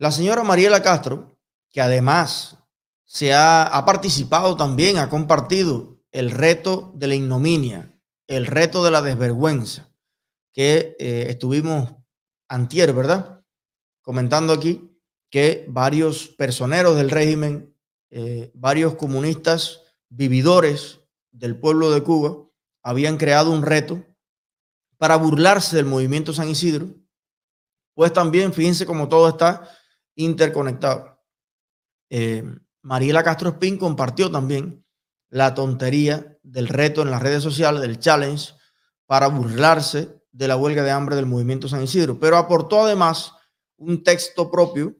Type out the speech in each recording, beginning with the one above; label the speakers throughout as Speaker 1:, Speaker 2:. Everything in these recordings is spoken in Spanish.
Speaker 1: La señora Mariela Castro, que además se ha, participado también, ha compartido el reto de la ignominia, el reto de la desvergüenza, que eh, estuvimos antier, ¿verdad? Comentando aquí que varios personeros del régimen, eh, varios comunistas vividores del pueblo de Cuba, habían creado un reto para burlarse del movimiento San Isidro, pues también fíjense cómo todo está interconectado. Eh, Mariela Castro Espín compartió también la tontería del reto en las redes sociales, del challenge, para burlarse de la huelga de hambre del movimiento San Isidro, pero aportó además un texto propio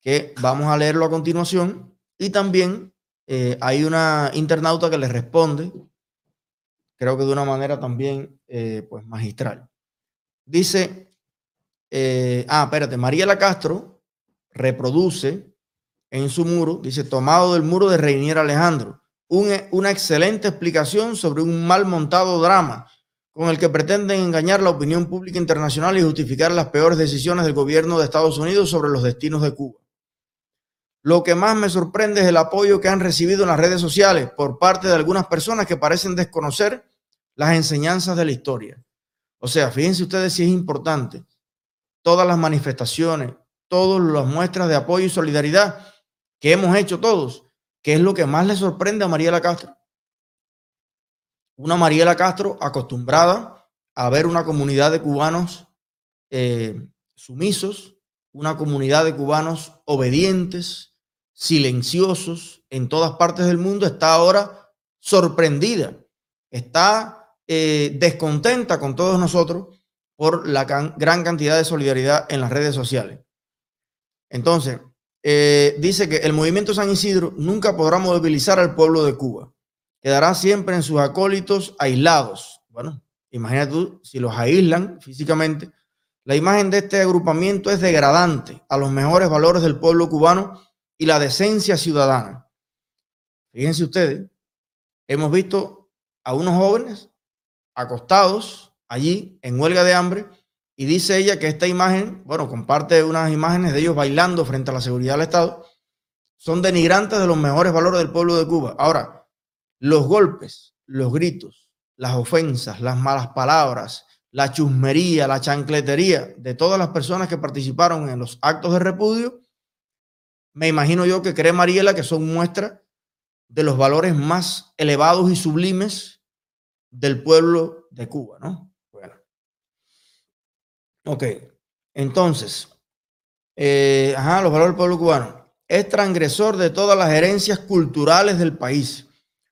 Speaker 1: que vamos a leerlo a continuación y también eh, hay una internauta que le responde, creo que de una manera también eh, pues magistral. Dice, ah, espérate, Mariela Castro reproduce en su muro, dice, tomado del muro de Reinier Alejandro, una excelente explicación sobre un mal montado drama con el que pretenden engañar la opinión pública internacional y justificar las peores decisiones del gobierno de Estados Unidos sobre los destinos de Cuba. Lo que más me sorprende es el apoyo que han recibido en las redes sociales por parte de algunas personas que parecen desconocer las enseñanzas de la historia. O sea, fíjense ustedes si es importante. Todas las manifestaciones, todas las muestras de apoyo y solidaridad que hemos hecho todos, que es lo que más le sorprende a Mariela Castro. Una Mariela Castro acostumbrada a ver una comunidad de cubanos eh, sumisos, una comunidad de cubanos obedientes, silenciosos en todas partes del mundo, está ahora sorprendida, está eh, descontenta con todos nosotros por la gran cantidad de solidaridad en las redes sociales. Entonces, eh, dice que el movimiento San Isidro nunca podrá movilizar al pueblo de Cuba. Quedará siempre en sus acólitos aislados. Bueno, imagínate tú, si los aíslan físicamente, la imagen de este agrupamiento es degradante a los mejores valores del pueblo cubano y la decencia ciudadana. Fíjense ustedes, hemos visto a unos jóvenes acostados allí en huelga de hambre y dice ella que esta imagen, bueno, comparte unas imágenes de ellos bailando frente a la seguridad del Estado, son denigrantes de los mejores valores del pueblo de Cuba. Ahora, los golpes, los gritos, las ofensas, las malas palabras, la chusmería, la chancletería de todas las personas que participaron en los actos de repudio, me imagino yo que cree Mariela que son muestra de los valores más elevados y sublimes del pueblo de Cuba, ¿no? Ok, entonces, eh, ajá, los valores del pueblo cubano. Es transgresor de todas las herencias culturales del país.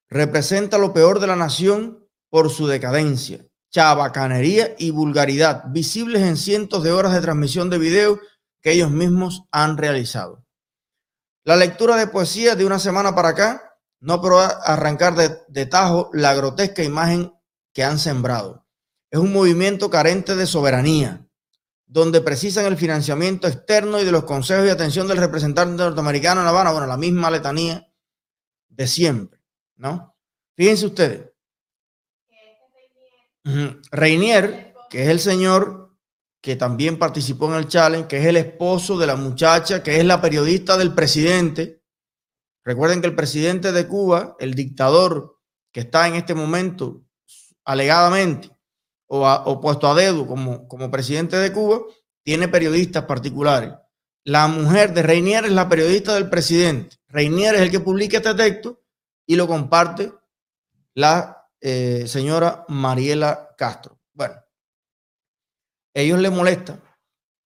Speaker 1: Representa lo peor de la nación por su decadencia, chabacanería y vulgaridad, visibles en cientos de horas de transmisión de video que ellos mismos han realizado. La lectura de poesía de una semana para acá no puede arrancar de tajo la grotesca imagen que han sembrado. Es un movimiento carente de soberanía, donde precisan el financiamiento externo y de los consejos y atención del representante norteamericano en La Habana, bueno, la misma letanía de siempre, ¿no? Fíjense ustedes. Reinier, que es el señor que también participó en el challenge, que es el esposo de la muchacha, que es la periodista del presidente. Recuerden que el presidente de Cuba, el dictador que está en este momento alegadamente o, puesto a dedo como, como presidente de Cuba, tiene periodistas particulares. La mujer de Reinier es la periodista del presidente. Reinier es el que publica este texto y lo comparte la eh, señora Mariela Castro. Bueno, ellos le molesta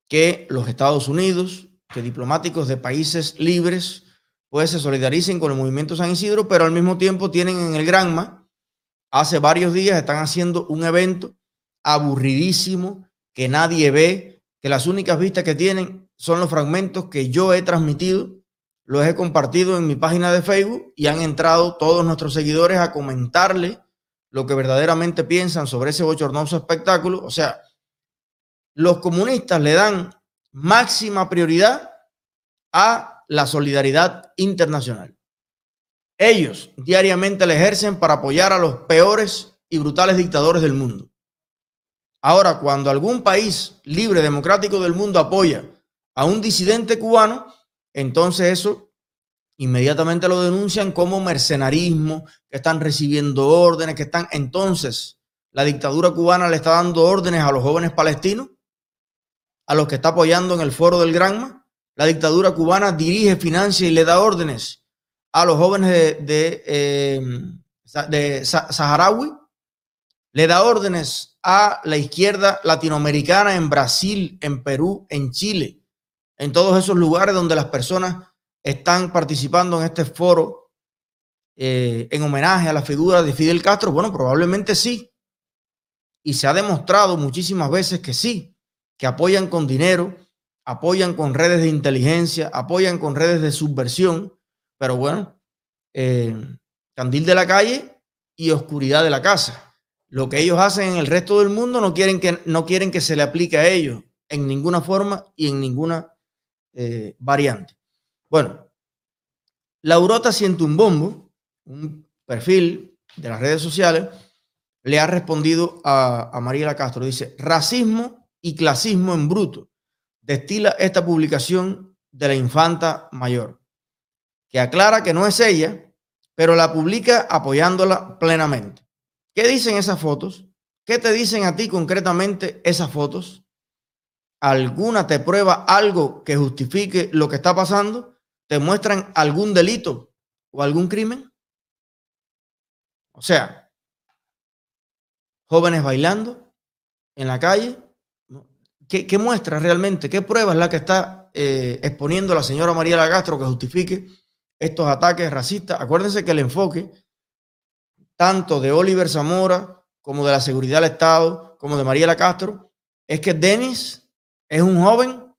Speaker 1: que los Estados Unidos, que diplomáticos de países libres, pues se solidaricen con el movimiento San Isidro, pero al mismo tiempo tienen en el Granma, hace varios días están haciendo un evento aburridísimo, que nadie ve, que las únicas vistas que tienen son los fragmentos que yo he transmitido, los he compartido en mi página de Facebook y han entrado todos nuestros seguidores a comentarle lo que verdaderamente piensan sobre ese bochornoso espectáculo. O sea, los comunistas le dan máxima prioridad a la solidaridad internacional. Ellos diariamente la ejercen para apoyar a los peores y brutales dictadores del mundo. Ahora, cuando algún país libre, democrático del mundo apoya a un disidente cubano, entonces eso inmediatamente lo denuncian como mercenarismo, que están recibiendo órdenes, que están... Entonces, la dictadura cubana le está dando órdenes a los jóvenes palestinos, a los que está apoyando en el foro del Granma. La dictadura cubana dirige, financia y le da órdenes a los jóvenes de, de, eh, de Saharaui, le da órdenes a la izquierda latinoamericana en Brasil, en Perú, en Chile, en todos esos lugares donde las personas están participando en este foro eh, en homenaje a la figura de Fidel Castro? Bueno, probablemente sí. Y se ha demostrado muchísimas veces que sí, que apoyan con dinero, apoyan con redes de inteligencia, apoyan con redes de subversión, pero bueno, eh, candil de la calle y oscuridad de la casa. Lo que ellos hacen en el resto del mundo no quieren que, no quieren que se le aplique a ellos en ninguna forma y en ninguna eh, variante. Bueno, Laurota bombo, un perfil de las redes sociales, le ha respondido a, a Mariela Castro. Dice, racismo y clasismo en bruto. Destila esta publicación de la infanta mayor, que aclara que no es ella, pero la publica apoyándola plenamente. ¿Qué dicen esas fotos? ¿Qué te dicen a ti concretamente esas fotos? ¿Alguna te prueba algo que justifique lo que está pasando? te muestran algún delito o algún crimen? O sea, jóvenes bailando en la calle. ¿Qué, muestra realmente? ¿Qué prueba es la que está eh, exponiendo la señora María Lagastro que justifique estos ataques racistas? Acuérdense que el enfoque tanto de Oliver Zamora como de la seguridad del Estado, como de María Castro, es que Denis es un joven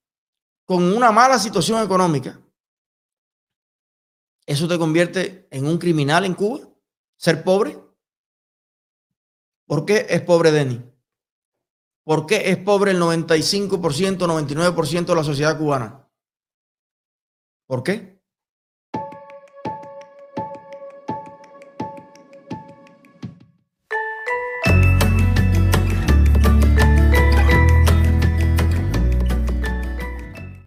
Speaker 1: con una mala situación económica ¿Eso te convierte en un criminal en Cuba? ¿Ser pobre? ¿Por qué es pobre Denis? ¿Por qué es pobre el 95%, 99% de la sociedad cubana? ¿Por qué?